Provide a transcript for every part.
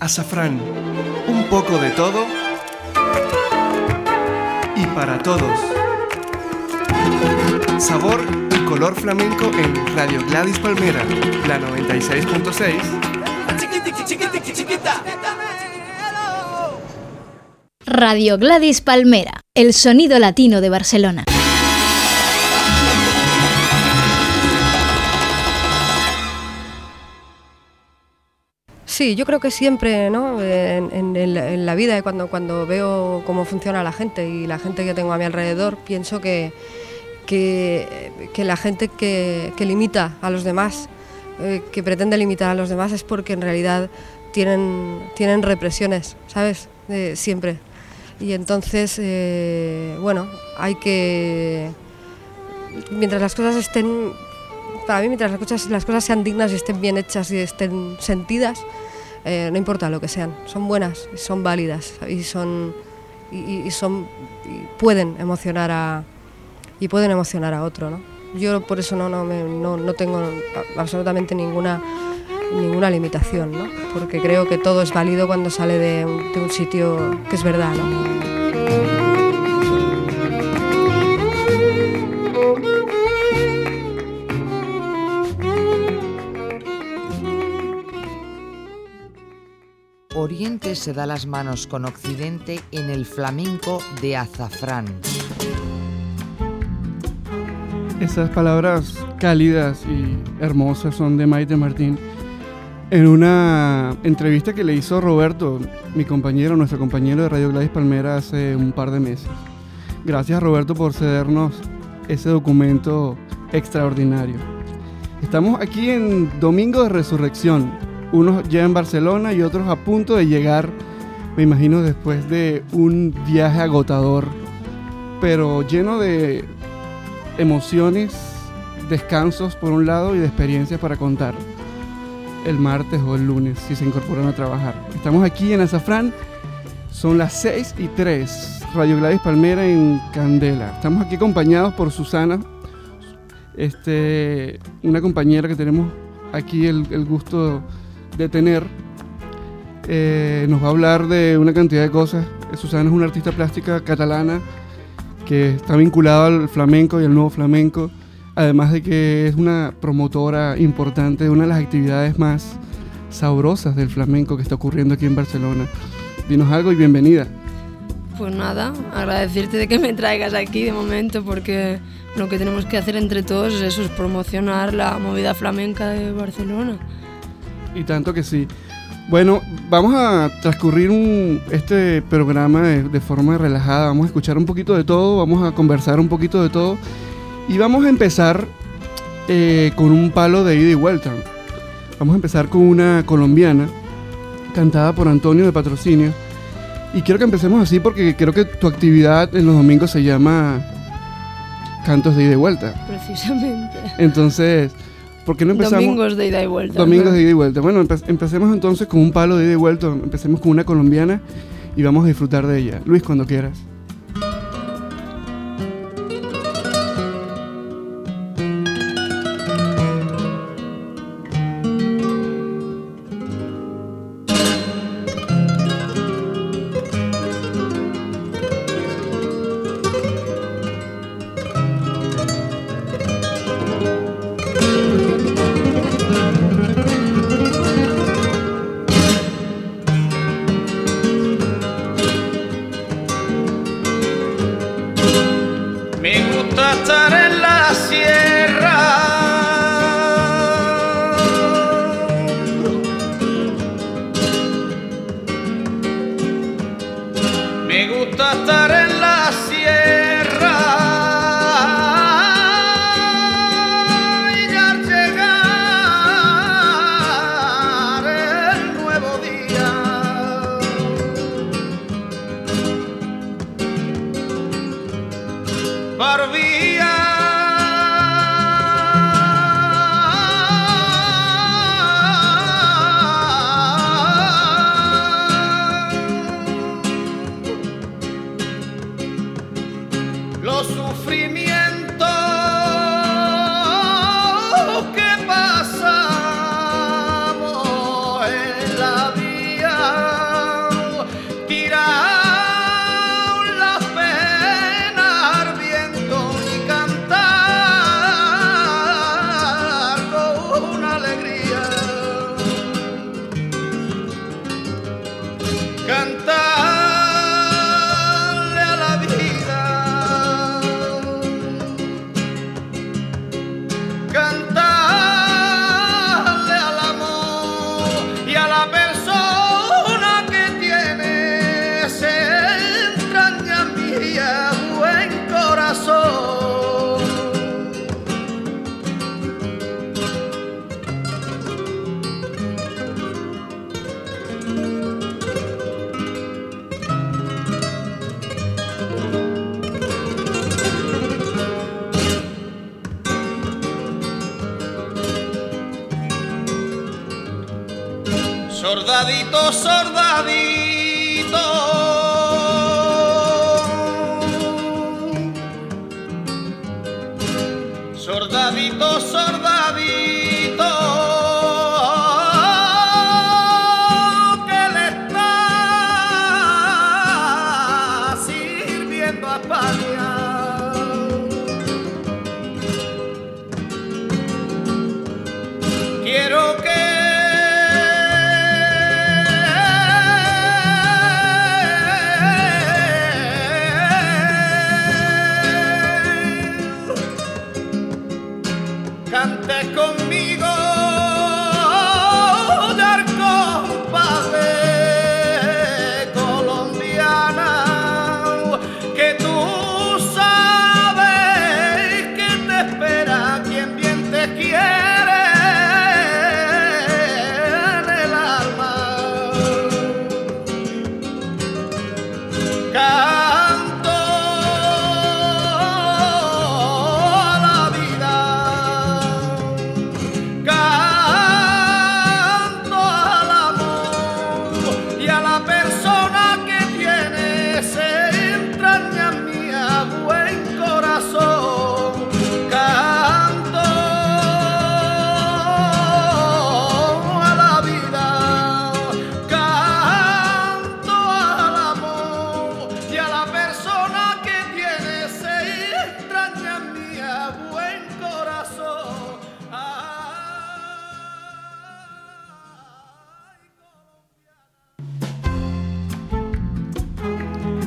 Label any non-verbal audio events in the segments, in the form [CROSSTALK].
Azafrán, un poco de todo y para todos. Sabor y color flamenco en Radio Gladys Palmera, la 96.6. Radio Gladys Palmera, el sonido latino de Barcelona. Sí, yo creo que siempre, ¿no? En, la vida, cuando, cuando veo cómo funciona la gente y la gente que tengo a mi alrededor, pienso que, que, la gente que, limita a los demás, eh, que pretende limitar a los demás, es porque en realidad tienen, tienen represiones, ¿sabes? siempre. Y entonces, eh, bueno, hay que. Mientras las cosas estén. Para mí, mientras las cosas, las cosas sean dignas y estén bien hechas y estén sentidas, eh, no importa lo que sean, son buenas, son válidas y son y, son pueden emocionar a y pueden emocionar a otro, ¿no? Yo por eso no no, no, no tengo absolutamente ninguna ninguna limitación, ¿no? Porque creo que todo es válido cuando sale de un, sitio que es verdad. Oriente se da las manos con Occidente en el flamenco de azafrán. Esas palabras cálidas y hermosas son de Maite Martín. En una entrevista que le hizo Roberto, mi compañero, nuestro compañero de Radio Gladys Palmera, hace un par de meses. Gracias Roberto por cedernos ese documento extraordinario. Estamos aquí en Domingo de Resurrección, unos ya en Barcelona y otros a punto de llegar, me imagino, después de un viaje agotador, pero lleno de emociones, descansos por un lado y de experiencias para contar el martes o el lunes si se incorporan a trabajar. Estamos aquí en Azafrán, son las 6 y 3, Radio Gladys Palmera en Candela. Estamos aquí acompañados por Susana, este, una compañera que tenemos aquí el, el gusto de tener, eh, nos va a hablar de una cantidad de cosas. Susana es una artista plástica catalana que está vinculada al flamenco y al nuevo flamenco, además de que es una promotora importante de una de las actividades más sabrosas del flamenco que está ocurriendo aquí en Barcelona. Dinos algo y bienvenida. Pues nada, agradecerte de que me traigas aquí de momento porque lo que tenemos que hacer entre todos es eso, es promocionar la movida flamenca de Barcelona. Y tanto que sí. Bueno, vamos a transcurrir este programa de, forma relajada, vamos a escuchar un poquito de todo, vamos a conversar un poquito de todo y vamos a empezar eh, con un palo de ida y vuelta. Vamos a empezar con una colombiana cantada por Antonio de Patrocinio y quiero que empecemos así porque creo que tu actividad en los domingos se llama Cantos de ida y vuelta. Precisamente. Entonces... ¿Por qué no empezamos? Domingos de ida y vuelta. Domingos de ida y vuelta. Bueno, empecemos entonces con un palo de ida y vuelta. Empecemos con una colombiana y vamos a disfrutar de ella. Luis, cuando quieras. Sordadito, sordadito.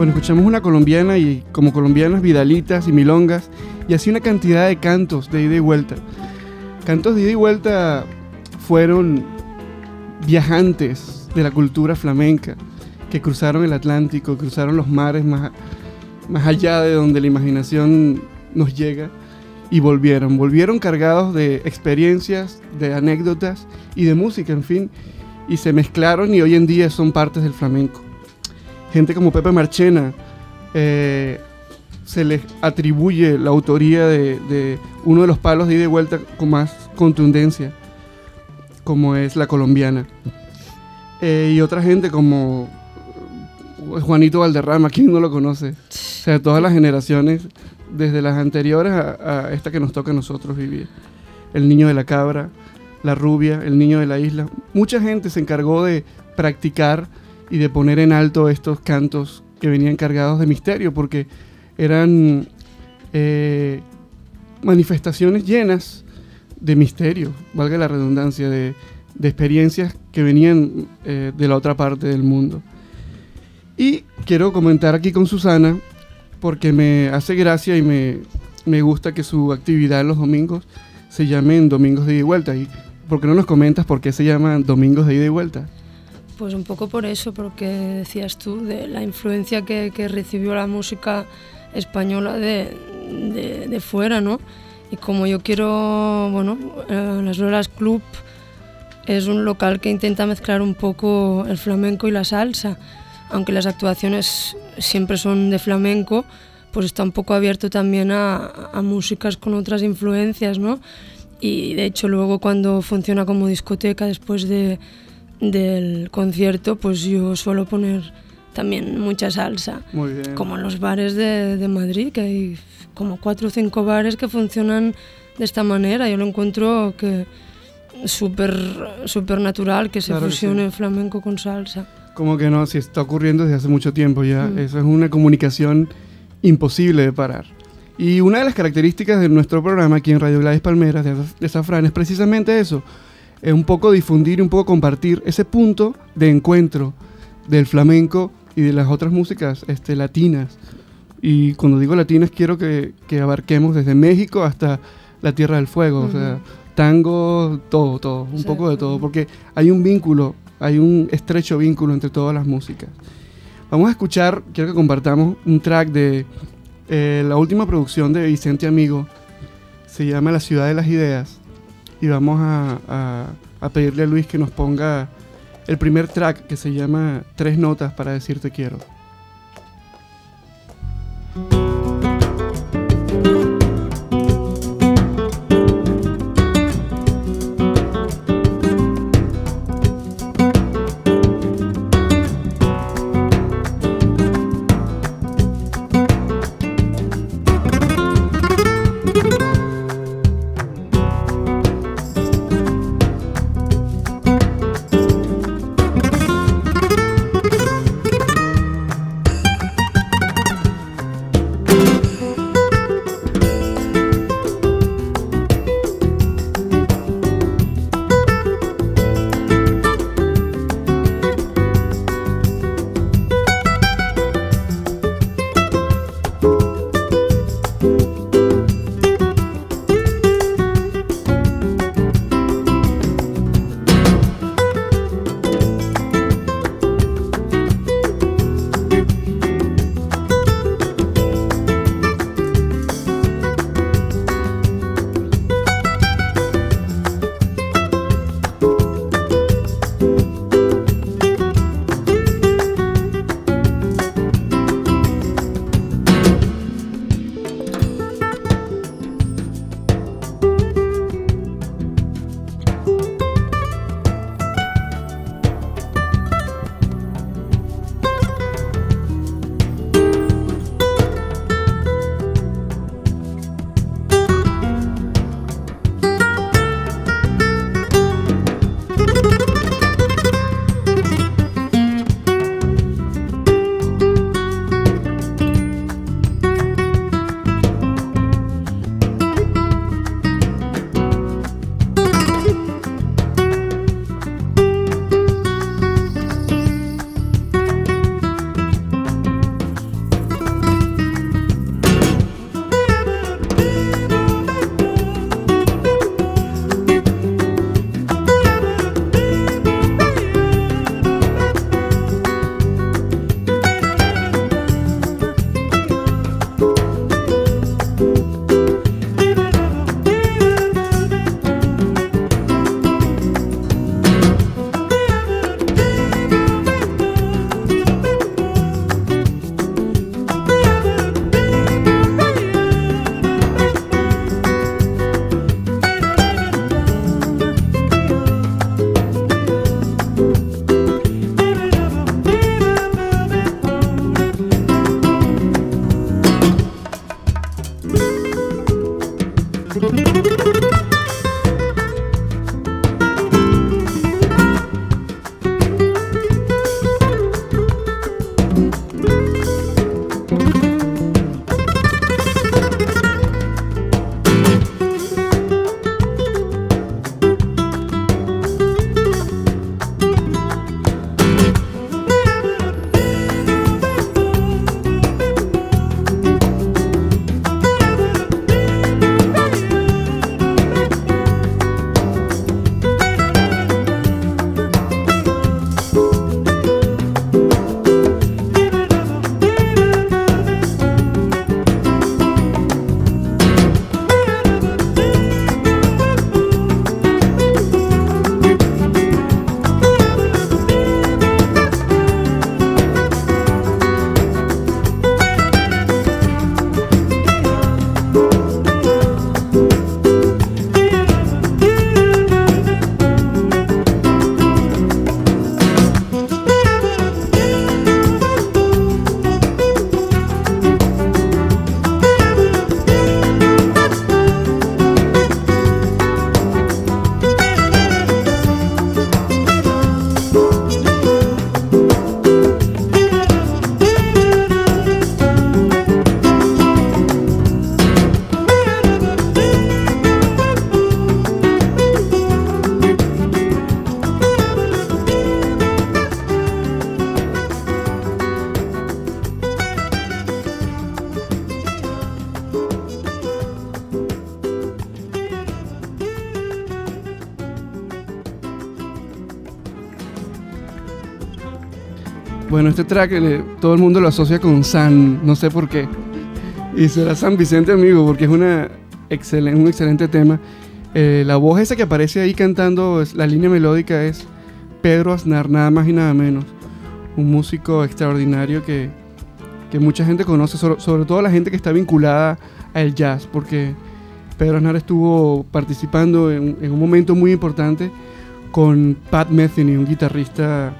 Bueno, escuchamos una colombiana y como colombianas vidalitas y milongas y así una cantidad de cantos de ida y vuelta. Cantos de ida y vuelta fueron viajantes de la cultura flamenca que cruzaron el Atlántico, cruzaron los mares más, más allá de donde la imaginación nos llega y volvieron. Volvieron cargados de experiencias, de anécdotas y de música, en fin, y se mezclaron y hoy en día son partes del flamenco gente como Pepe Marchena, eh, se les atribuye la autoría de, uno de los palos de ida y vuelta con más contundencia, como es la colombiana. Eh, y otra gente como eh, Juanito Valderrama, ¿quién no lo conoce? O sea, todas las generaciones, desde las anteriores a, a esta que nos toca a nosotros vivir. El niño de la cabra, la rubia, el niño de la isla. Mucha gente se encargó de practicar y de poner en alto estos cantos que venían cargados de misterio, porque eran eh, manifestaciones llenas de misterio, valga la redundancia, de, experiencias que venían eh, de la otra parte del mundo. Y quiero comentar aquí con Susana, porque me hace gracia y me, me gusta que su actividad los domingos se llamen Domingos de ida y vuelta. ¿Y por qué no nos comentas por qué se llaman Domingos de ida y vuelta? Pues un poco por eso, porque decías tú, de la influencia que, que recibió la música española de, de, de, fuera, ¿no? Y como yo quiero, bueno, eh, las Lolas Club es un local que intenta mezclar un poco el flamenco y la salsa, aunque las actuaciones siempre son de flamenco, pues está un poco abierto también a, a músicas con otras influencias, ¿no? Y de hecho luego cuando funciona como discoteca después de del concierto, pues yo suelo poner también mucha salsa. Muy bien. Como en los bares de, de, Madrid, que hay como cuatro o cinco bares que funcionan de esta manera. Yo lo encuentro que súper super natural que se Claro que fusione sí. flamenco con salsa. Como que no, si está ocurriendo desde hace mucho tiempo ya. Eso es una comunicación imposible de parar. Y una de las características de nuestro programa aquí en Radio Gladys Palmeras de, de Zafrán es precisamente eso. Es un poco difundir y un poco compartir ese punto de encuentro del flamenco y de las otras músicas este, latinas. Y cuando digo latinas quiero que, que abarquemos desde México hasta la Tierra del Fuego, o sea, tango, todo, todo, un Sí. poco de todo, porque hay un vínculo, hay un estrecho vínculo entre todas las músicas. Vamos a escuchar, quiero que compartamos un track de eh, la última producción de Vicente Amigo, se llama La Ciudad de las Ideas, y vamos a, a- pedirle a Luis que nos ponga el primer track que se llama Tres Notas para decirte quiero. Bueno, este track eh, todo el mundo lo asocia con San, no sé por qué. Y será San Vicente, amigo, porque es una excelen- un excelente tema. Eh, la voz esa que aparece ahí cantando, la línea melódica es Pedro Aznar, nada más y nada menos. Un músico extraordinario que, que mucha gente conoce, sobre, sobre todo la gente que está vinculada al jazz, porque Pedro Aznar estuvo participando en, en un momento muy importante con Pat Metheny, un guitarrista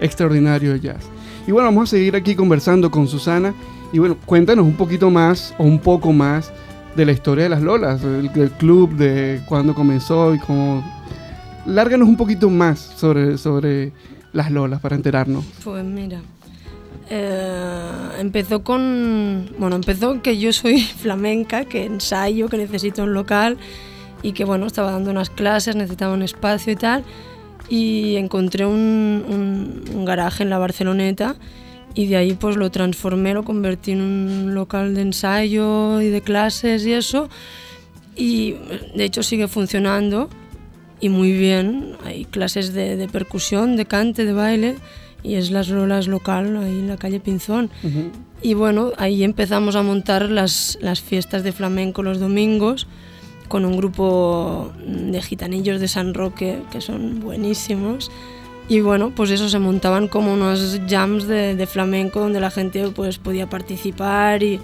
extraordinario de jazz. Y bueno, vamos a seguir aquí conversando con Susana. Y bueno, cuéntanos un poquito más o un poco más de la historia de las Lolas, del, club, de cuándo comenzó y cómo... Lárganos un poquito más sobre, sobre las Lolas para enterarnos. Pues mira, eh, empezó con, bueno, empezó que yo soy [LAUGHS] flamenca, que ensayo, que necesito un local y que bueno, estaba dando unas clases, necesitaba un espacio y tal, y encontré un, un- un garaje en la Barceloneta y de ahí pues lo transformé, lo convertí en un local de ensayo y de clases y eso, y de hecho sigue funcionando y muy bien, hay clases de, de percusión, de cante, de baile, y es Las Lolas local, ahí en la calle Pinzón. Y bueno, ahí empezamos a montar las, las fiestas de flamenco los domingos con un grupo de gitanillos de San Roque que son buenísimos. Y bueno, pues eso se montaban como unos jams de, de flamenco donde la gente pues podía participar y,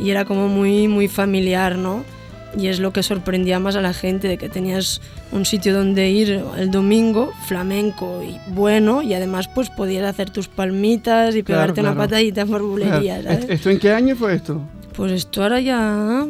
y era como muy, muy familiar, ¿no? Y es lo que sorprendía más a la gente, de que tenías un sitio donde ir el domingo, flamenco y bueno, y además pues podías hacer tus palmitas y Claro, pegarte una patadita por bulería. [LAUGHS] ¿sabes? ¿Esto en qué año fue esto? Pues esto ahora ya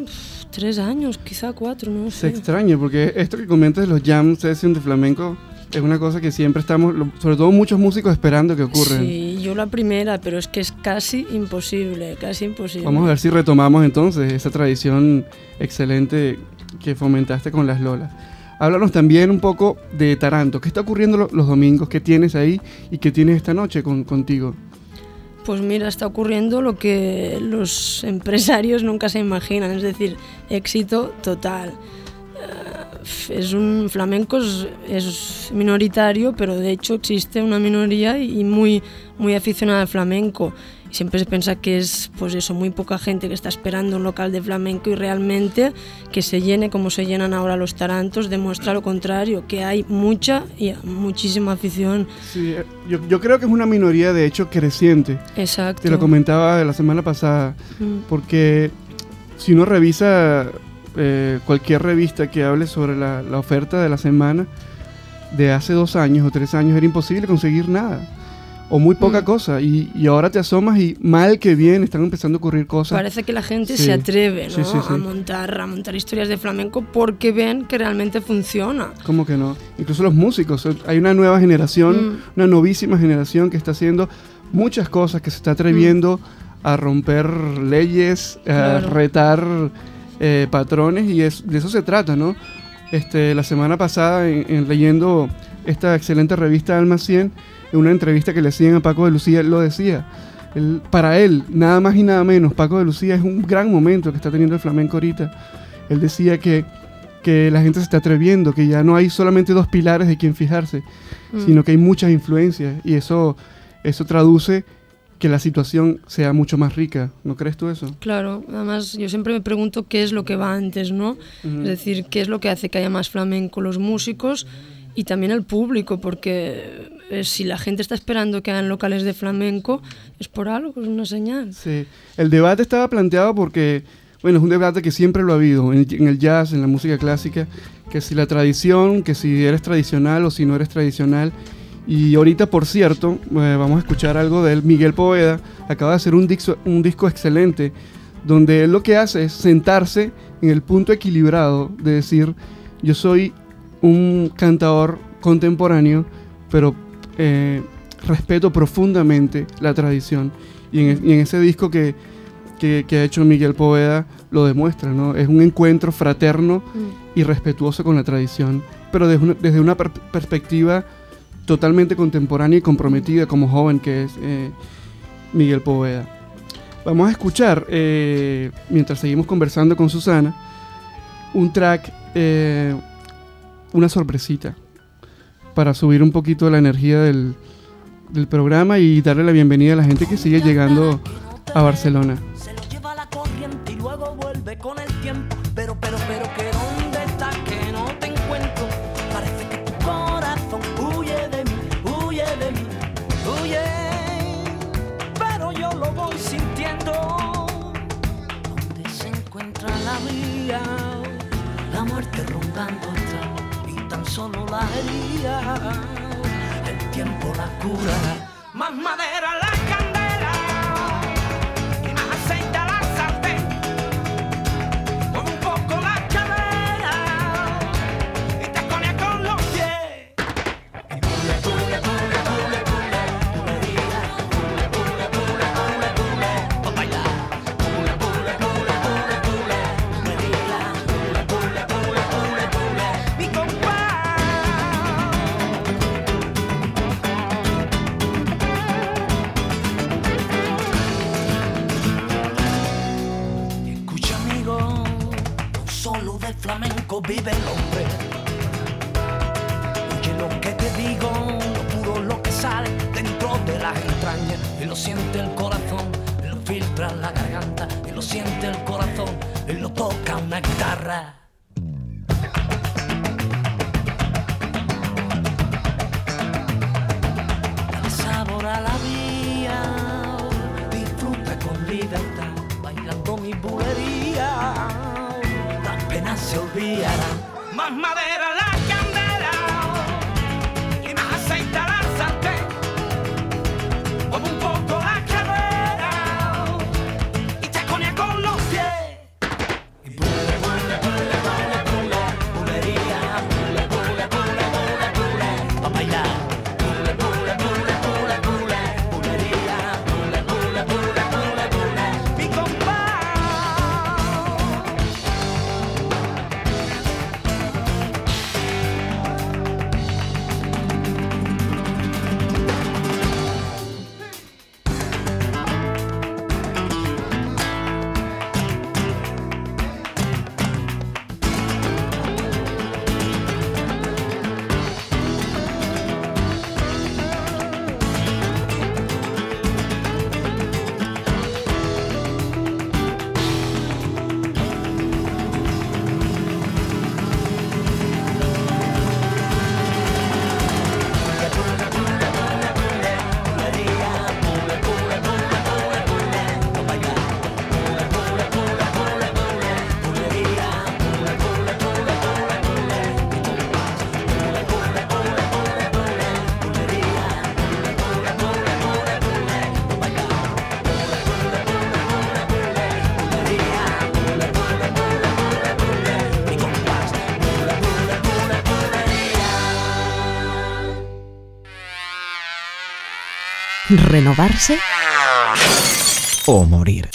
tres años, quizá cuatro, no Se sé. extraña, porque esto que comentas los jam sessions de flamenco es una cosa que siempre estamos, sobre todo muchos músicos, esperando que ocurra. Sí, yo la primera, pero es que es casi imposible, casi imposible. Vamos a ver si retomamos entonces esa tradición excelente que fomentaste con las Lolas. Háblanos también un poco de Taranto. ¿Qué está ocurriendo lo- los domingos? ¿Qué tienes ahí y qué tienes esta noche con, contigo? Pues mira, está ocurriendo lo que los empresarios nunca se imaginan, es decir, éxito total. Eh, Es un flamenco es, minoritario, pero de hecho existe una minoría y muy muy aficionada al flamenco. Siempre se piensa que es pues eso, muy poca gente que está esperando un local de flamenco y realmente que se llene como se llenan ahora los tarantos demuestra lo contrario, que hay mucha y muchísima afición. Sí, eh, yo, yo creo que es una minoría de hecho creciente. Exacto. Te lo comentaba la semana pasada, Mm. porque si uno revisa eh, cualquier revista que hable sobre la, la oferta de la semana de hace dos años o tres años, era imposible conseguir nada. O muy poca Mm. cosa. Y, y ahora te asomas y mal que bien están empezando a ocurrir cosas. Parece que la gente Sí. se atreve ¿no? Sí, sí, a montar a montar historias de flamenco porque ven que realmente funciona. ¿Cómo que no? Incluso los músicos. eh, Hay una nueva generación, Mm. una novísima generación que está haciendo muchas cosas, que se está atreviendo a romper leyes, a Claro. retar eh, patrones y es, de eso se trata, ¿no? Este, la semana pasada, en, en leyendo esta excelente revista Alma 100, en una entrevista que le hacían a Paco de Lucía, él lo decía. Él- para él, nada más y nada menos, Paco de Lucía es un gran momento que está teniendo el flamenco ahorita. Él decía que, que la gente se está atreviendo, que ya no hay solamente dos pilares de quien fijarse, Mm. sino que hay muchas influencias y eso, eso traduce que la situación sea mucho más rica. ¿No crees tú eso? Claro, además yo siempre me pregunto qué es lo que va antes, ¿no? Es decir, qué es lo que hace que haya más flamenco, los músicos y también el público, porque eh, si la gente está esperando que hagan locales de flamenco, es por algo, es una señal. Sí. El debate estaba planteado porque, bueno, es un debate que siempre lo ha habido en, en el jazz, en la música clásica, que si la tradición, que si eres tradicional o si no eres tradicional. Y ahorita, por cierto, eh, vamos a escuchar algo de él. Miguel Poveda acaba de hacer un disco, un disco excelente, donde él lo que hace es sentarse en el punto equilibrado de decir, yo soy un cantador contemporáneo, pero eh, respeto profundamente la tradición. Y en, y en ese disco que, que- que ha hecho Miguel Poveda lo demuestra, ¿no? Es un encuentro fraterno y respetuoso con la tradición, pero desde una, desde una per- perspectiva totalmente contemporánea y comprometida como joven que es eh, Miguel Poveda. Vamos a escuchar, eh, mientras seguimos conversando con Susana, un track, eh, una sorpresita, para subir un poquito la energía del, del programa y darle la bienvenida a la gente que sigue llegando a Barcelona. Se lo lleva la corriente y luego vuelve con el tiempo. Pero, pero, pero, que dónde estás que no te encuentro. Parece que tu corazón huye de mí, huye de mí, huye. Pero yo lo voy sintiendo. ¿Dónde se encuentra la vía? La muerte rondando solo la herida. El tiempo la cura. Más madera la flamenco renovarse o morir.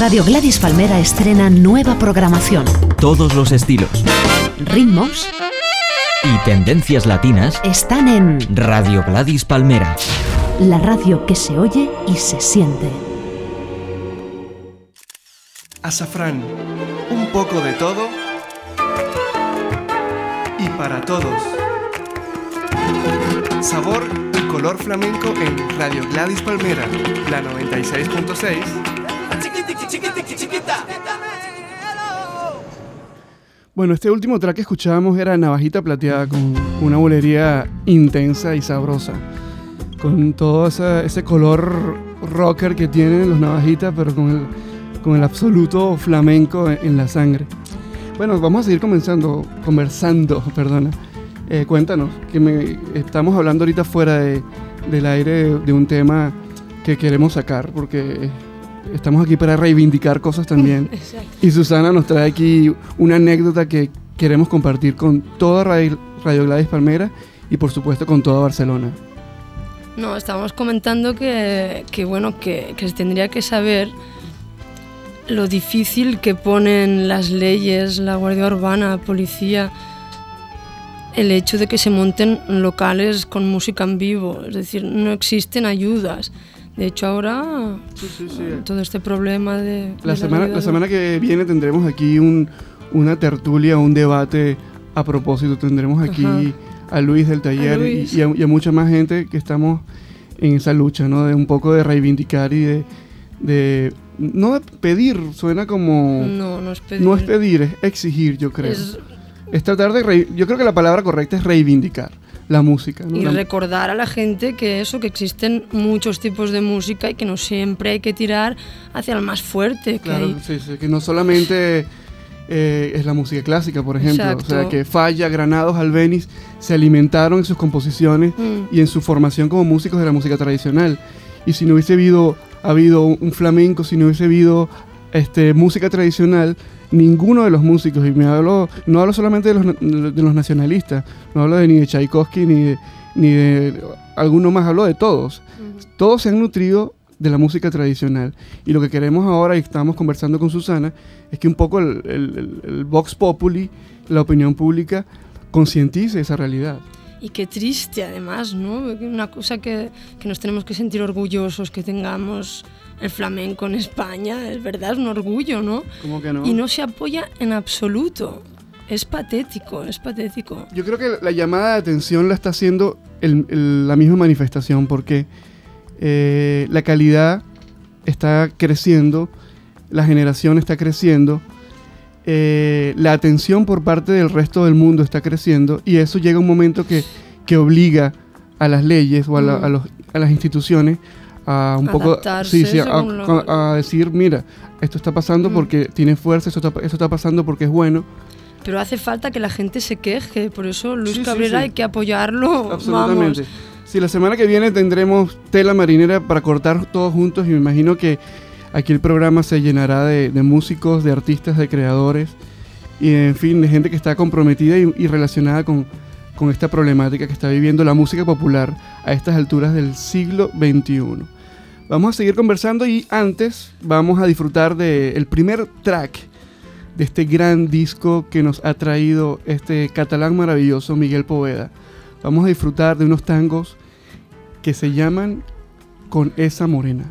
Radio Gladys Palmera estrena nueva programación, Todos los estilos ritmos y tendencias latinas están en Radio Gladys Palmera. la radio que se oye y se siente. Azafrán, un poco de todo y para todos. Sabor y color flamenco en Radio Gladys Palmera, la 96.6. Bueno, este último track que escuchábamos era Navajita Plateada con una bolería intensa y sabrosa. Con todo ese color rocker que tienen los navajitas, pero con el, con el absoluto flamenco en, en la sangre. Bueno, vamos a seguir comenzando, conversando, [LAUGHS] perdona. Eh, cuéntanos, que me, estamos hablando ahorita fuera de- del aire de, de un tema que queremos sacar, porque estamos aquí para reivindicar cosas también. [LAUGHS] Exacto. Y Susana nos trae aquí una anécdota que queremos compartir con toda Radio, Radio Gladys Palmera y por supuesto con toda Barcelona. No, estábamos comentando que, que, bueno, que, que se tendría que saber lo difícil que ponen las leyes, la Guardia Urbana, la policía, el hecho de que se monten locales con música en vivo, es decir, no existen ayudas. De hecho, ahora todo este problema de... La de semana, la semana que viene tendremos aquí un- una tertulia, un debate a propósito. Tendremos aquí Ajá. a Luis del taller y, Luis. y a, y a mucha más gente que estamos en esa lucha, ¿no? De un poco de reivindicar y de, de no de pedir, suena como No, no es pedir. no es pedir, es exigir, yo creo. Es- Es tratar de rei- yo creo que la palabra correcta es reivindicar la música, ¿no? Y La- recordar a la gente que eso, que existen muchos tipos de música y que no siempre hay que tirar hacia el más fuerte. Que Claro, hay- sí, sí, que no solamente eh, es la música clásica, por ejemplo. O sea, Exacto. que Falla, Granados, Albeniz se alimentaron en sus composiciones Mm. y en su formación como músicos de la música tradicional. Y si no hubiese habido, habido un flamenco, si no hubiese habido este, música tradicional, ninguno de los músicos, y me hablo, no hablo solamente de los, de los nacionalistas, no hablo de, ni de Tchaikovsky ni de, ni de alguno más, hablo de todos. Todos se han nutrido de la música tradicional. Y lo que queremos ahora, y estamos conversando con Susana, es que un poco el, el- el- el Vox Populi, la opinión pública, concientice esa realidad. Y qué triste además, ¿no? Una cosa que, que nos tenemos que sentir orgullosos que tengamos el flamenco en España, es verdad, es un orgullo, ¿no? ¿Cómo que no? Y no se apoya en absoluto. Es patético, es patético. Yo creo que la llamada de atención la está haciendo el- el- la misma manifestación porque eh, la calidad está creciendo, la generación está creciendo, eh, la atención por parte del resto del mundo está creciendo y eso llega un momento que, que obliga a las leyes o a, la- Mm. a los- a las instituciones a un poco sí, sí, a, lo- a- decir, mira, esto está pasando Mm. porque tiene fuerza, esto está, esto está pasando porque es bueno. Pero hace falta que la gente se queje, por eso Luis sí, Cabrera sí. hay que apoyarlo. Absolutamente. Vamos. Sí, la semana que viene tendremos tela marinera para cortar todos juntos y me imagino que aquí el programa se llenará de, de músicos, de artistas, de creadores y en fin, de gente que está comprometida y, y relacionada con, con esta problemática que está viviendo la música popular a estas alturas del siglo XXI. Vamos a seguir conversando y antes vamos a disfrutar del primer track de este gran disco que nos ha traído este catalán maravilloso Miguel Poveda. Vamos a disfrutar de unos tangos que se llaman Con esa morena.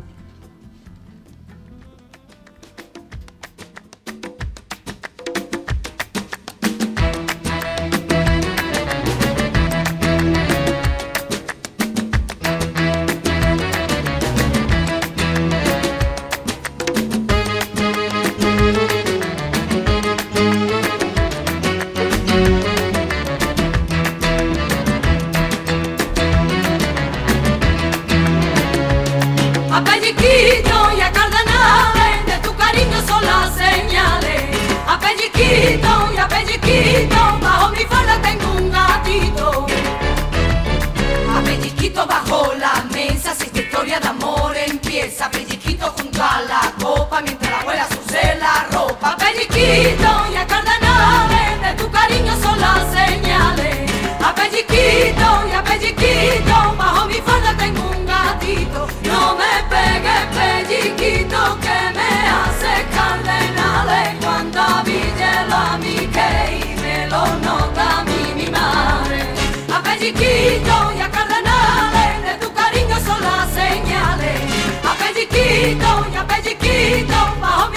A pelliquito y a cardenales de tu cariño son las señales. A pelliquito y a pelliquito bajo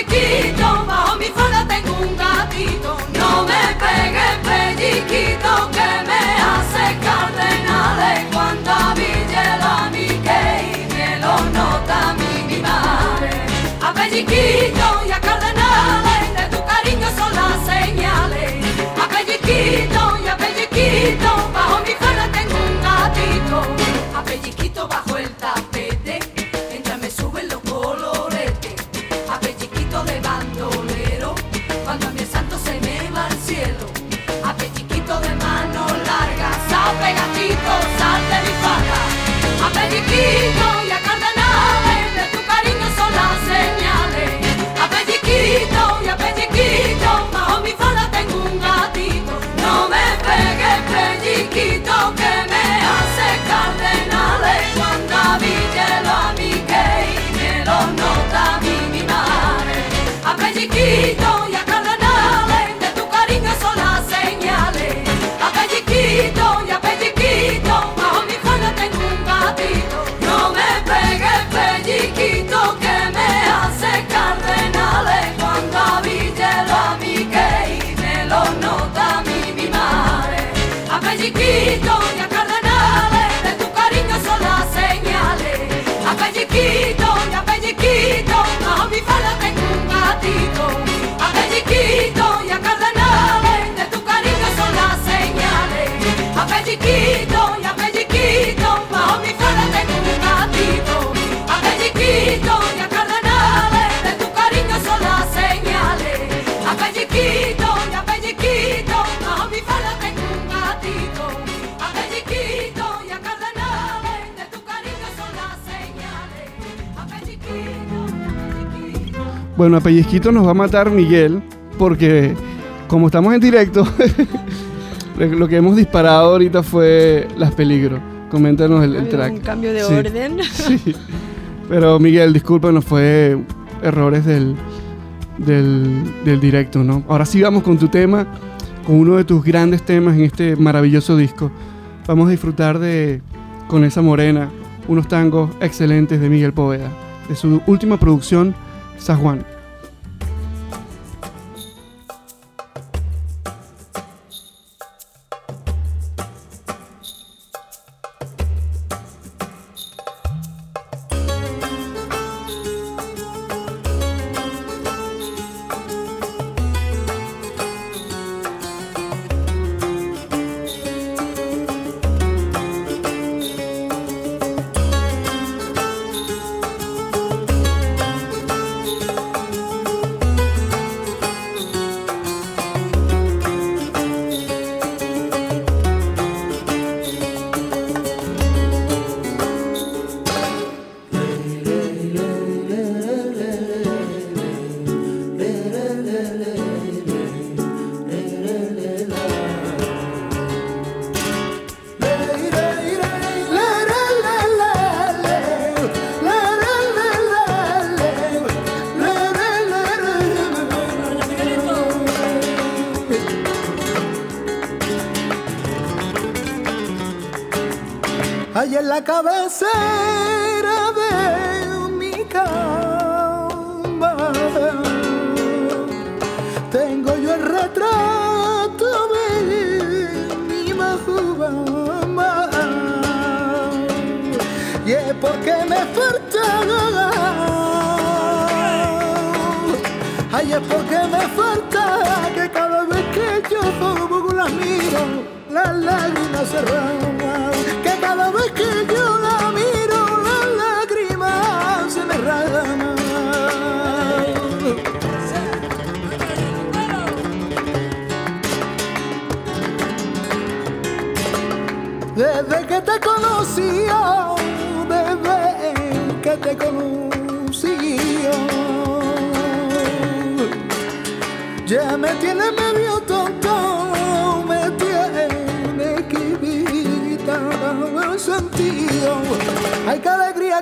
chiquito, bajo mi falda tengo un gatito. No me pegues pelliquito que me hace cardenales cuando a Villela mi que y me nota mi, mi madre. A pelliquito. Bueno, a pellizquito nos va a matar Miguel porque como estamos en directo, [LAUGHS] lo que hemos disparado ahorita fue las peligros. Coméntanos el, el track. Un cambio de Sí. orden. [LAUGHS] Sí. Pero Miguel, discúlpanos, fue errores del, del, del directo, ¿no? Ahora sí vamos con tu tema, con uno de tus grandes temas en este maravilloso disco. Vamos a disfrutar de Con esa morena, unos tangos excelentes de Miguel Poveda, de su última producción, San Juan. La cabecera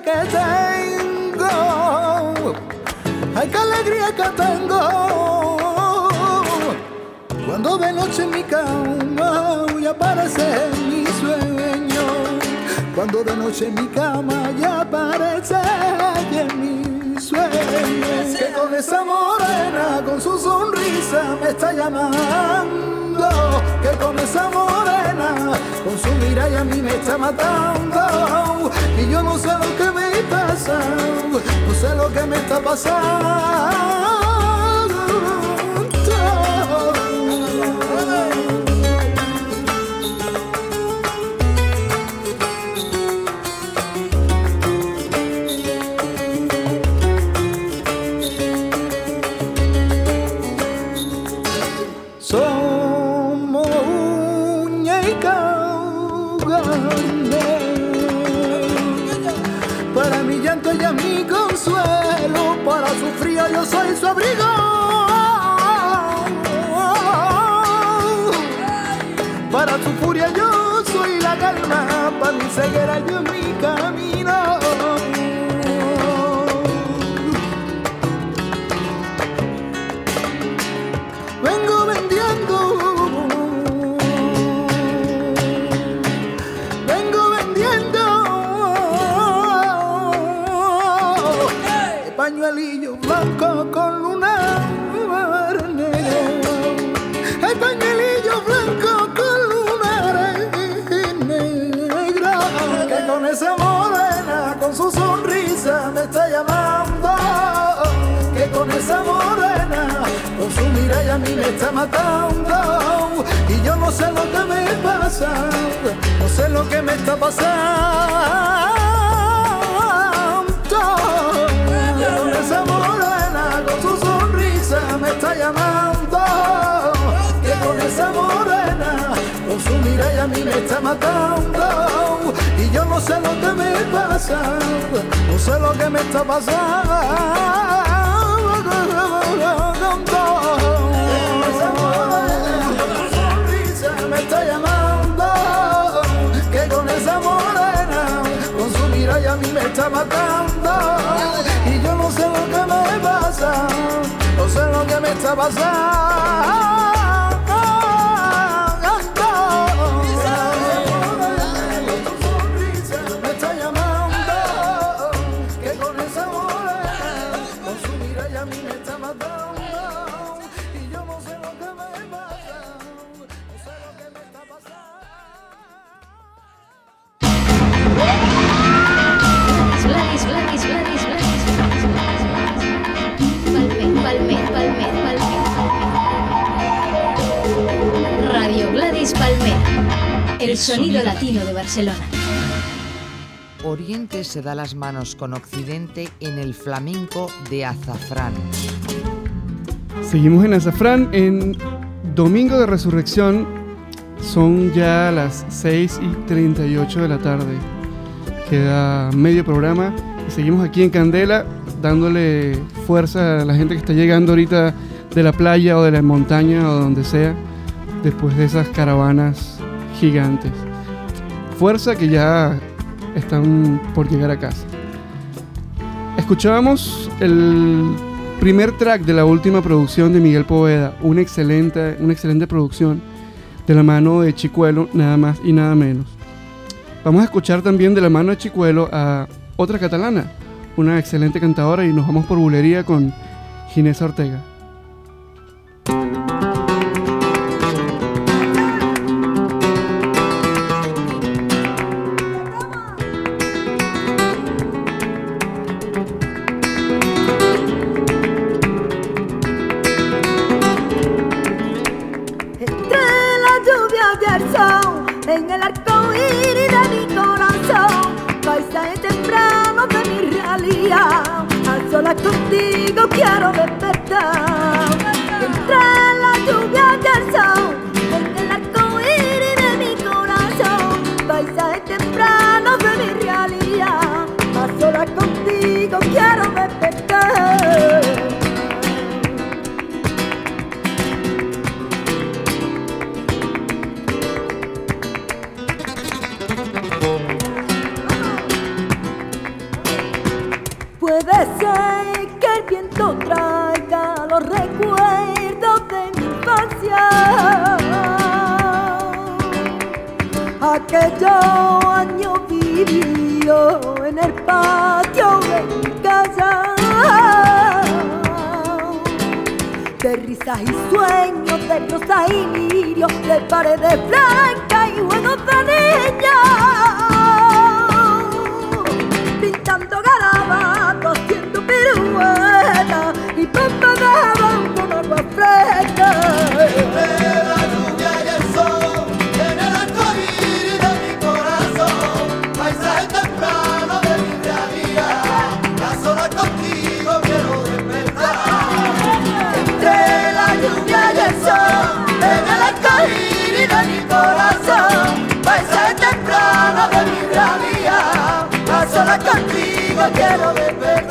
que tengo, ay, qué alegría que tengo. Cuando de noche en mi cama y aparece mi sueño. Cuando de noche en mi cama ya aparece en mi Que con esa morena, con su sonrisa me está llamando. Que con esa morena, con su mirada a mí me está matando. Y yo no sé lo que me pasa, no sé lo que me está pasando. Para su furia yo soy la calma Para mi ceguera yo mi camino está matando. Y yo no sé lo que me pasa, no sé lo que me está pasando. Esa morena, con su sonrisa me está llamando. Que con esa morena, con su mirada a mí me está matando. Y yo no sé lo que me pasa, no sé lo que me está pasando. Está matando y yo no sé lo que me pasa, no sé lo que me está pasando. El sonido latino de Barcelona. Oriente se da las manos con Occidente en el flamenco de azafrán. Seguimos en Azafrán en Domingo de Resurrección. Son ya las 6 y 38 de la tarde. Queda medio programa y seguimos aquí en Candela dándole fuerza a la gente que está llegando ahorita de la playa o de la montaña o donde sea después de esas caravanas gigantes. Fuerza que ya están por llegar a casa. Escuchábamos el primer track de la última producción de Miguel Poveda, una excelente, una excelente producción de la mano de Chicuelo, nada más y nada menos. Vamos a escuchar también de la mano de Chicuelo a otra catalana, una excelente cantadora y nos vamos por bulería con Ginés Ortega. Contigo quiero despertar.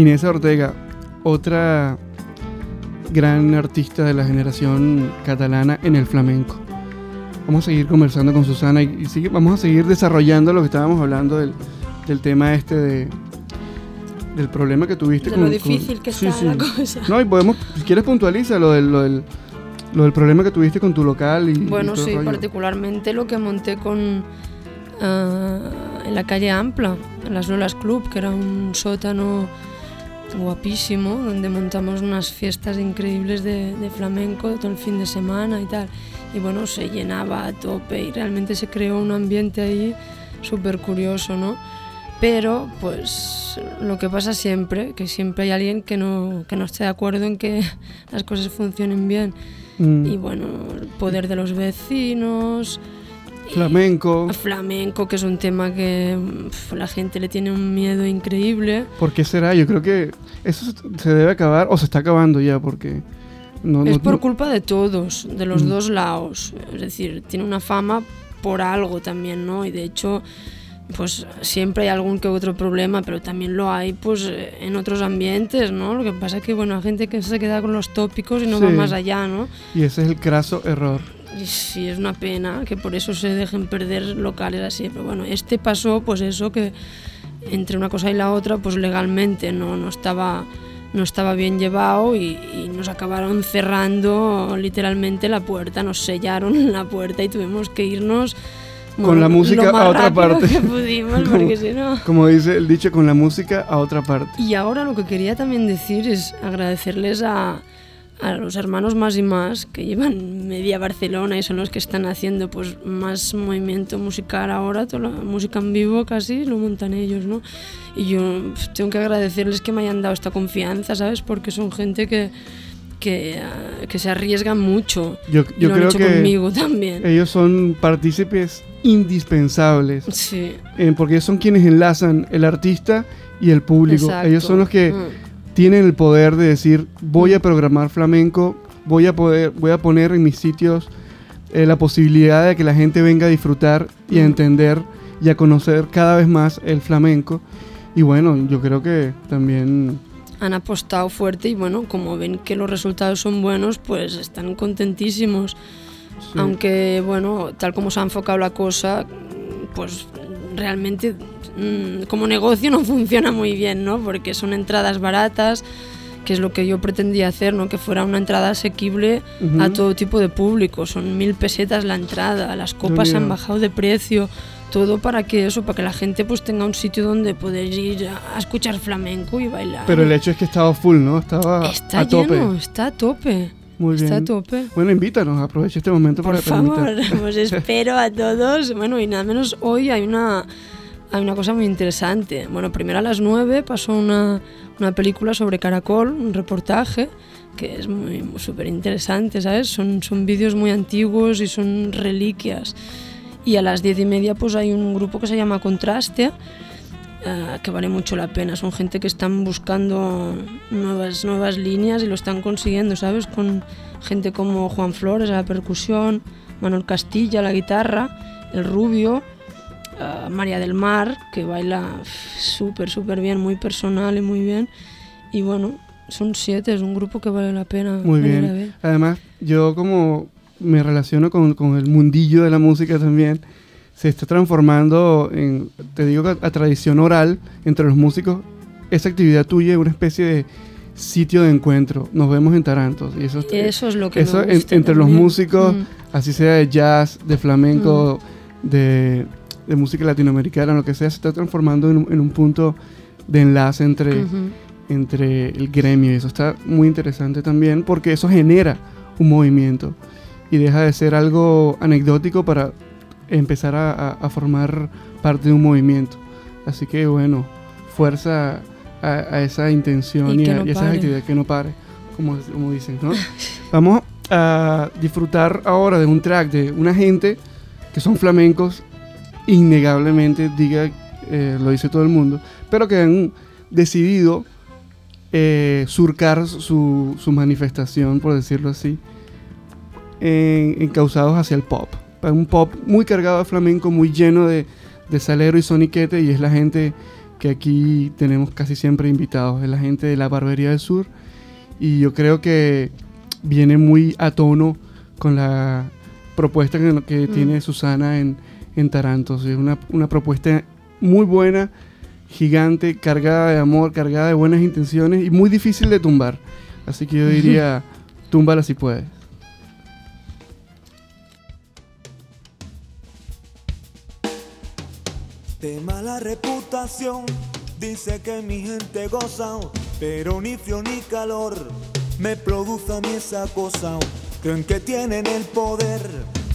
Ginesa Ortega, otra gran artista de la generación catalana en el flamenco. Vamos a seguir conversando con Susana y, y sigue- vamos a seguir desarrollando lo que estábamos hablando del, del tema este de del problema que tuviste De con lo con- difícil que está la cosa. No, y podemos, si quieres puntualiza lo del, lo del, lo del problema que tuviste con tu local y, y Bueno, todo sí, rollo. particularmente lo que monté con ah, en la calle Ampla, en las Lolas Club, que era un sótano guapísimo, donde montamos unas fiestas increíbles de, de flamenco todo el fin de semana y tal. Y bueno, se llenaba a tope y realmente se creó un ambiente ahí súper curioso, ¿no? Pero, pues, lo que pasa siempre, que siempre hay alguien que no, que no esté de acuerdo en que [LAUGHS] las cosas funcionen bien. Mm. Y bueno, el poder de los vecinos, Flamenco. flamenco, que es un tema que la gente le tiene un miedo increíble. ¿Por qué será? Yo creo que eso se- debe acabar o se está acabando ya porque no, es no- por no- culpa de todos, de los Mm. dos lados. Es decir, tiene una fama por algo también, ¿no? Y de hecho, pues siempre hay algún que otro problema, pero también lo hay pues en otros ambientes, ¿no? Lo que pasa es que, bueno, hay gente que se queda con los tópicos y no va más allá, ¿no? y ese es el craso error. Y sí, es una pena que por eso se dejen perder locales así. Pero bueno, este pasó, pues eso, que entre una cosa y la otra, pues legalmente no, no, estaba, no estaba bien llevado y, y nos acabaron cerrando literalmente la puerta, nos sellaron [LAUGHS] la puerta y tuvimos que irnos Con la música a otra parte. que pudimos, [LAUGHS] como, porque si no... como dice el dicho, con la música a otra parte. Y ahora lo que quería también decir es agradecerles a, a los hermanos más y más que llevan media Barcelona y son los que están haciendo pues más movimiento musical ahora, toda la música en vivo casi lo montan ellos, ¿no? Y yo tengo que agradecerles que me hayan dado esta confianza, ¿sabes? Porque son gente que, que, ah, que se arriesgan mucho. Yo, y yo lo han creo hecho que conmigo también. ellos son partícipes indispensables. Sí. eh, porque ellos son quienes enlazan el artista y el público. Exacto. Ellos son los que Mm. Tienen el poder de decir, voy a programar flamenco, voy a poder, voy a poner en mis sitios eh, la posibilidad de que la gente venga a disfrutar y a entender y a conocer cada vez más el flamenco. Y bueno, yo creo que también han apostado fuerte y bueno, como ven que los resultados son buenos, pues están contentísimos. Sí. Aunque bueno, tal como se ha enfocado la cosa, pues realmente mm, como negocio no [LAUGHS] funciona muy bien, ¿no? Porque son entradas baratas, que es lo que yo pretendía hacer, ¿no? Que fuera una entrada asequible Ujú. a todo tipo de público. Son mil pesetas la entrada, las copas Genial. han bajado de precio, todo para que eso, para que la gente pues tenga un sitio donde poder ir a, escuchar flamenco y bailar. Pero el hecho es que estaba full, ¿no? Estaba Está a tope. lleno, está a tope. Muy bien. Está a tope. Bueno, invítanos, aprovecha este momento Por para favor, os [LAUGHS] espero a todos. Bueno, y nada menos hoy hay una, hay una cosa muy interesante. Bueno, primero a las 9 pasó una, una película sobre Caracol, un reportaje, que es muy súper interesante, ¿sabes? Son, son vídeos muy antiguos y son reliquias. Y a las 10 y media pues hay un grupo que se llama Contraste, eh, que vale mucho la pena. Son gente que están buscando nuevas, nuevas líneas y lo están consiguiendo, ¿sabes? Con gente como Juan Flores a la percusión, Manuel Castilla a la guitarra, El Rubio, María del Mar, que baila súper, súper bien, muy personal y muy bien. Y bueno, son siete, es un grupo que vale la pena Muy a bien. ver. Además, yo como me relaciono con, con el mundillo de la música también, se está transformando en, te digo, a, a tradición oral entre los músicos. Esa actividad tuya es una especie de sitio de encuentro. Nos vemos en Tarantos. Y eso, Eso es lo que me eso en- entre los músicos, Mm. así sea de jazz, de flamenco, de, de música latinoamericana, lo que sea, se está transformando en un, en un punto de enlace entre, Ujú. entre el gremio. Y eso está muy interesante también porque eso genera un movimiento y deja de ser algo anecdótico para empezar a, a- a formar parte de un movimiento. Así que bueno, fuerza a, a esa intención Y y, no y a esa pare. actividad que no pare, como, como dicen, ¿no? [LAUGHS] Vamos a disfrutar ahora de un track de una gente que son flamencos, innegablemente, diga, eh, lo dice todo el mundo, pero que han decidido eh, surcar su, su manifestación, por decirlo así, en- encausados hacia el pop. Un pop muy cargado de flamenco, muy lleno de, de salero y soniquete, y es la gente que aquí tenemos casi siempre invitados, es la gente de la Barbería del Sur y yo creo que viene muy a tono con la propuesta que, que Mm. tiene Susana en, en Tarantos. Es una, una propuesta muy buena, gigante, cargada de amor, cargada de buenas intenciones y muy difícil de tumbar. Así que yo diría, túmbala si puedes. De mala reputación, dice que mi gente goza, pero ni frío ni calor me produce a mí esa cosa. Creen que tienen el poder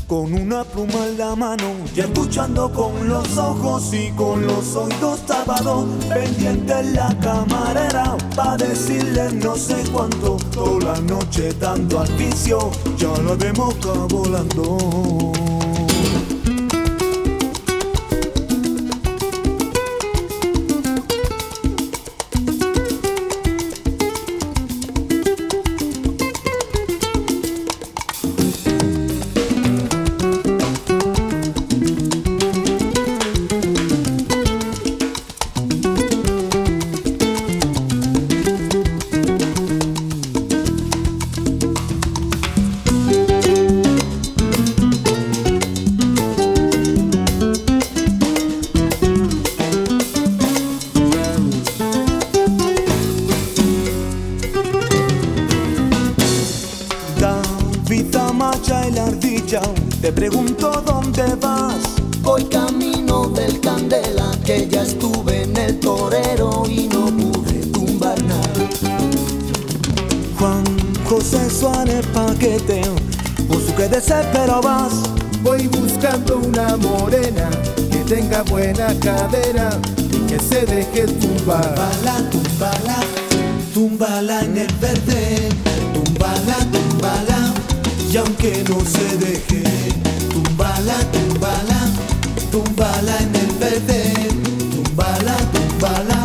con una pluma en la mano y escuchando con los ojos y con los oídos tapados, pendiente en la camarera pa' decirles no sé cuánto, toda la noche dando al vicio, ya la de mosca volando. Desespero vas. Voy buscando una morena que tenga buena cadera y que se deje tumbar. Tumbala, tumbala, tumbala en el verde. Tumbala, tumbala, y aunque no se deje. Tumbala, tumbala, tumbala en el verde. Tumbala, tumbala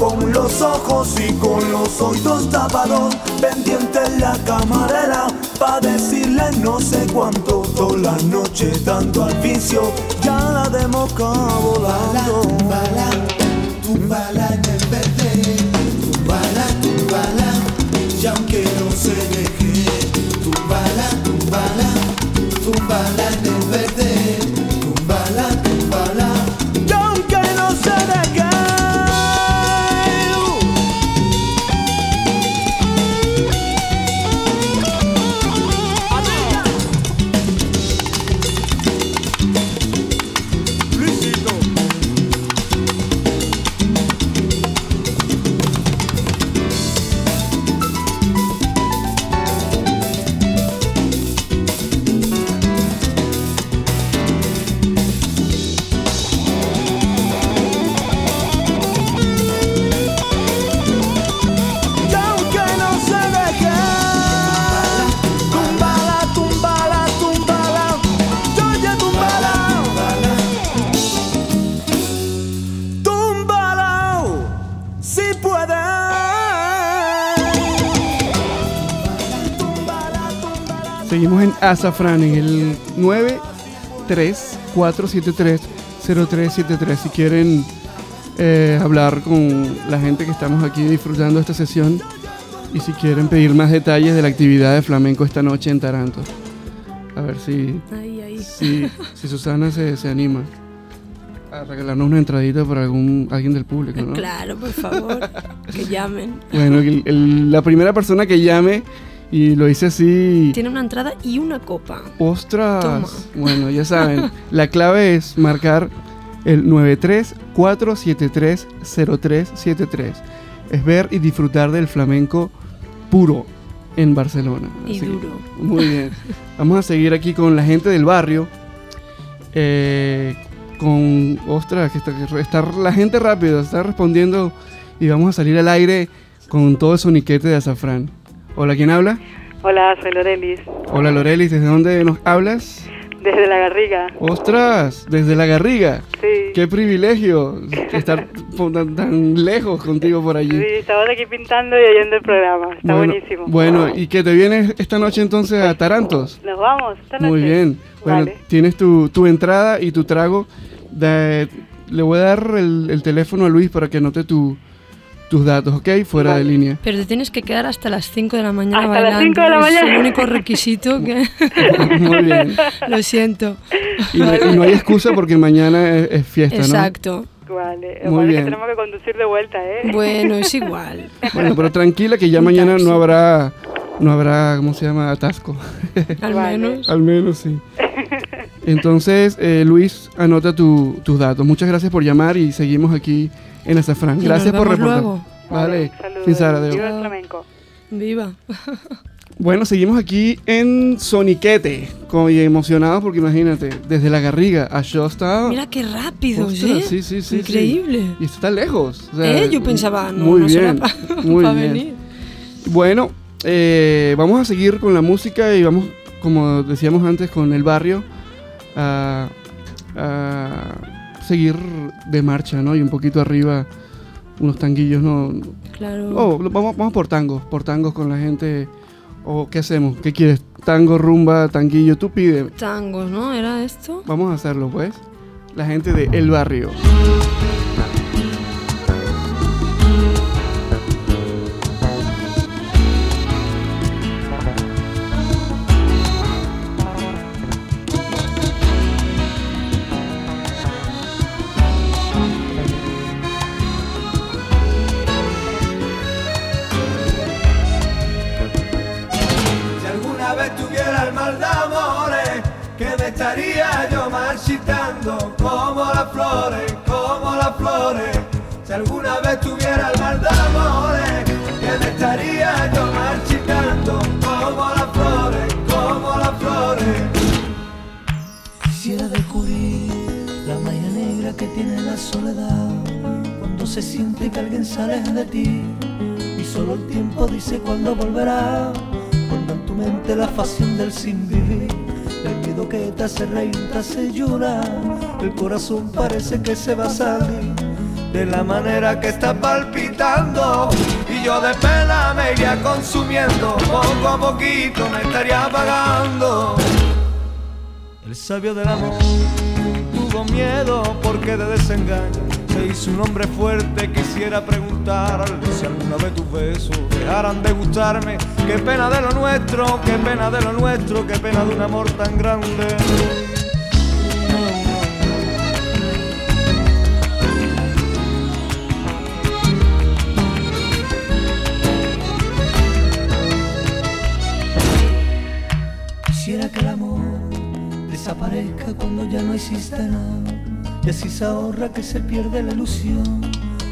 con los ojos y con los oídos tapados, pendiente en la camarera pa' decirle no sé cuánto toda la noche dando al vicio, ya la de mosca volando. Azafrán en el 93473 0373. Si quieren eh, hablar con la gente que estamos aquí disfrutando esta sesión y si quieren pedir más detalles de la actividad de flamenco esta noche en Taranto. A ver si, Ahí, ahí. si, si Susana se, se anima a regalarnos una entradita por algún alguien del público, ¿no? Claro, por favor, que llamen. Bueno, el- el- la primera persona que llame y lo hice así. Tiene una entrada y una copa. ¡Ostras! Toma. Bueno, ya saben, [LAUGHS] la clave es marcar el 934730373. Es ver y disfrutar del flamenco puro en Barcelona. Y Así duro. Muy bien. [LAUGHS] Vamos a seguir aquí con la gente del barrio. Eh, con. ¡Ostras! Que está, que está la gente rápido, está respondiendo. Y vamos a salir al aire con todo el soniquete de azafrán. Hola, ¿quién habla? Hola, soy Lorelis, Hola Lorelis, ¿desde dónde nos hablas? desde La Garriga. ¡Ostras! Desde la Garriga. Sí. ¡Qué privilegio estar tan, tan lejos contigo por allí! Sí, estamos aquí pintando y oyendo el programa. Está bueno, buenísimo. Bueno, ¿y que te vienes esta noche entonces a Tarantos? Nos vamos esta noche. Muy bien. Bueno, Vale. tienes tu, tu entrada y tu trago. De- le voy a dar el, el teléfono a Luis para que anote tu, tus datos, ¿ok? Fuera de línea. Pero te tienes que quedar hasta las 5 de la mañana Hasta las bailando. 5 de la Es mañana. el único requisito que... [LAUGHS] Muy bien. Lo siento. Y, no- y no hay excusa porque mañana es, es fiesta, ¿no? Exacto. Vale. Muy Vale, que bien. tenemos que conducir de vuelta, ¿eh? Bueno, es [LAUGHS] igual. Bueno, pero tranquila que ya mañana no habrá, no habrá, ¿cómo se llama? Atasco. Al menos. Al menos sí. [LAUGHS] Entonces, eh, Luis, anota tu- tus datos. Muchas gracias por llamar y seguimos aquí en Azafrán. Y nos Gracias por reportar. luego. Vale, Saludos. sin Sara, adeu. Viva el flamenco. Viva. Bueno, seguimos aquí en Soniquete, y emocionados porque imagínate, desde la Garriga a Showstone. Mira qué rápidos, Ostras, ¿eh? Sí, sí, sí. sí. Increíble. Y esto está lejos. o sea, ¿Eh? Yo pensaba, no, muy no será bien, pa- muy [LAUGHS] pa bien. venir. Bueno, eh, vamos a seguir con la música y vamos, como decíamos antes, con el barrio a seguir de marcha, ¿no? Y un poquito arriba, unos tanguillos, ¿no? Claro. Oh, vamos, vamos por tangos, por tangos con la gente. ¿O qué hacemos? ¿Qué quieres? Tango, rumba, tanguillo, tú pide. Tangos, ¿no? ¿Era esto? Vamos a hacerlo, pues. La gente de El Barrio. Se siente que alguien se aleja de ti. Y solo el tiempo dice cuándo volverá. Cuando en tu mente la pasión del sin vivir, el miedo que te hace reír, te hace llorar, el corazón parece que se va a salir de la manera que está palpitando. Y yo de pena me iría consumiendo. Poco a poquito me estaría apagando. El sabio del amor tuvo miedo porque de desengaño se hizo un hombre fuerte quisiera preguntarle si alguna vez tus besos dejaran de gustarme. Qué pena de lo nuestro qué pena de lo nuestro qué pena de un amor tan grande. Quisiera que el amor desaparezca cuando ya no exista nada y así se ahorra que se pierde la ilusión.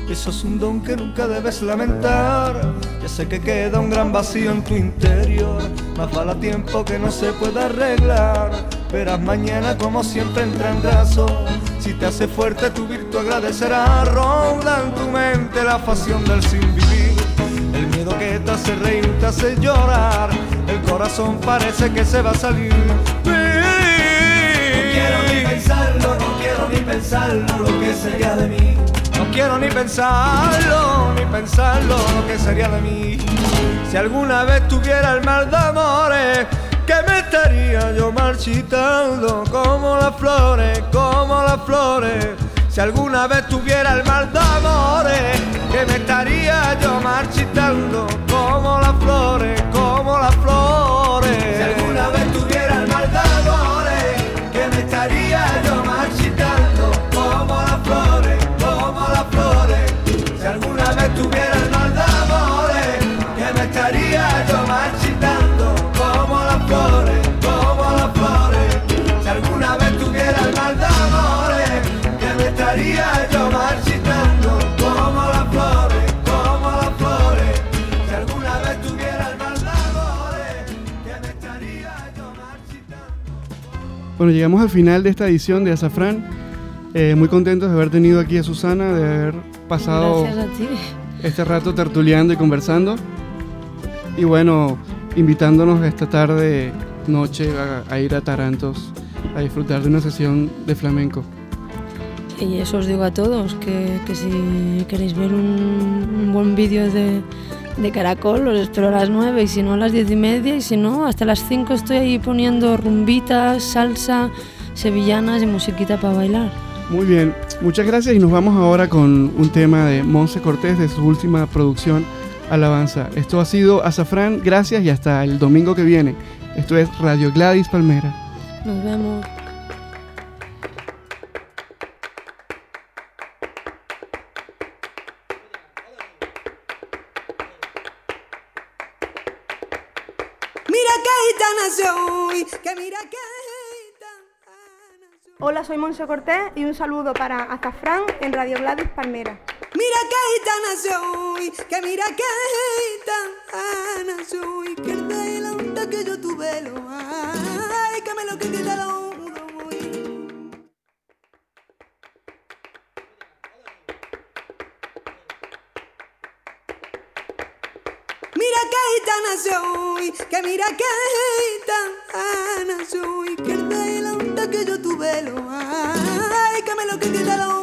Eso es un don que nunca debes lamentar. Ya sé que queda un gran vacío en tu interior. Más vale tiempo que no se pueda arreglar. Verás mañana como siempre entra en razón. Si te hace fuerte tu virtud agradecerá. Ronda en tu mente la pasión del sin vivir. El miedo que te hace reír, te hace llorar. El corazón parece que se va a salir. No quiero ni pensarlo, ni pensarlo lo que sería de mí. No quiero ni pensarlo, ni pensarlo lo que sería de mí. Si alguna vez tuviera el mal de amores, que me estaría yo marchitando como las flores, como las flores. Si alguna vez tuviera el mal de amores, que me estaría yo marchitando como las flores, como las flores. Alguna vez tuviera el mal de amores, que me estaría yo marchitando como las flores, como las flores. Si alguna vez tuviera el mal de amores, que me estaría yo marchitando como las flores, como las flores. Si alguna vez tuviera el mal de amores, que me estaría yo marchitando. Bueno, llegamos al final de esta edición de Azafrán. Eh, muy contentos de haber tenido aquí a Susana, de haber pasado Gracias a ti. Este rato tertuleando y conversando. Y bueno, invitándonos esta tarde, noche, a, a ir a Tarantos a disfrutar de una sesión de flamenco. Y eso os digo a todos, que, que si queréis ver un, buen vídeo de, de Caracol, os espero a las 9 y si no a las 10 y media y si no hasta las 5 estoy ahí poniendo rumbitas, salsa, sevillanas y musiquita para bailar. Muy bien, muchas gracias y nos vamos ahora con un tema de Monse Cortés de su última producción Alabanza. Esto ha sido Azafrán, gracias y hasta el domingo que viene. Esto es Radio Gladys Palmera. Nos vemos. Mira qué gitana soy, que mira qué Hola, soy Monse Cortés y un saludo para Azafrán en Radio Gladys Palmera. Mira qué gitana soy, que mira qué gitana soy, que el delante que yo tuve lo ay, que me lo que quita lo Mira qué gitana soy, que mira qué gitana soy, que el delante que yo tuve lo ay, que me lo que quita lo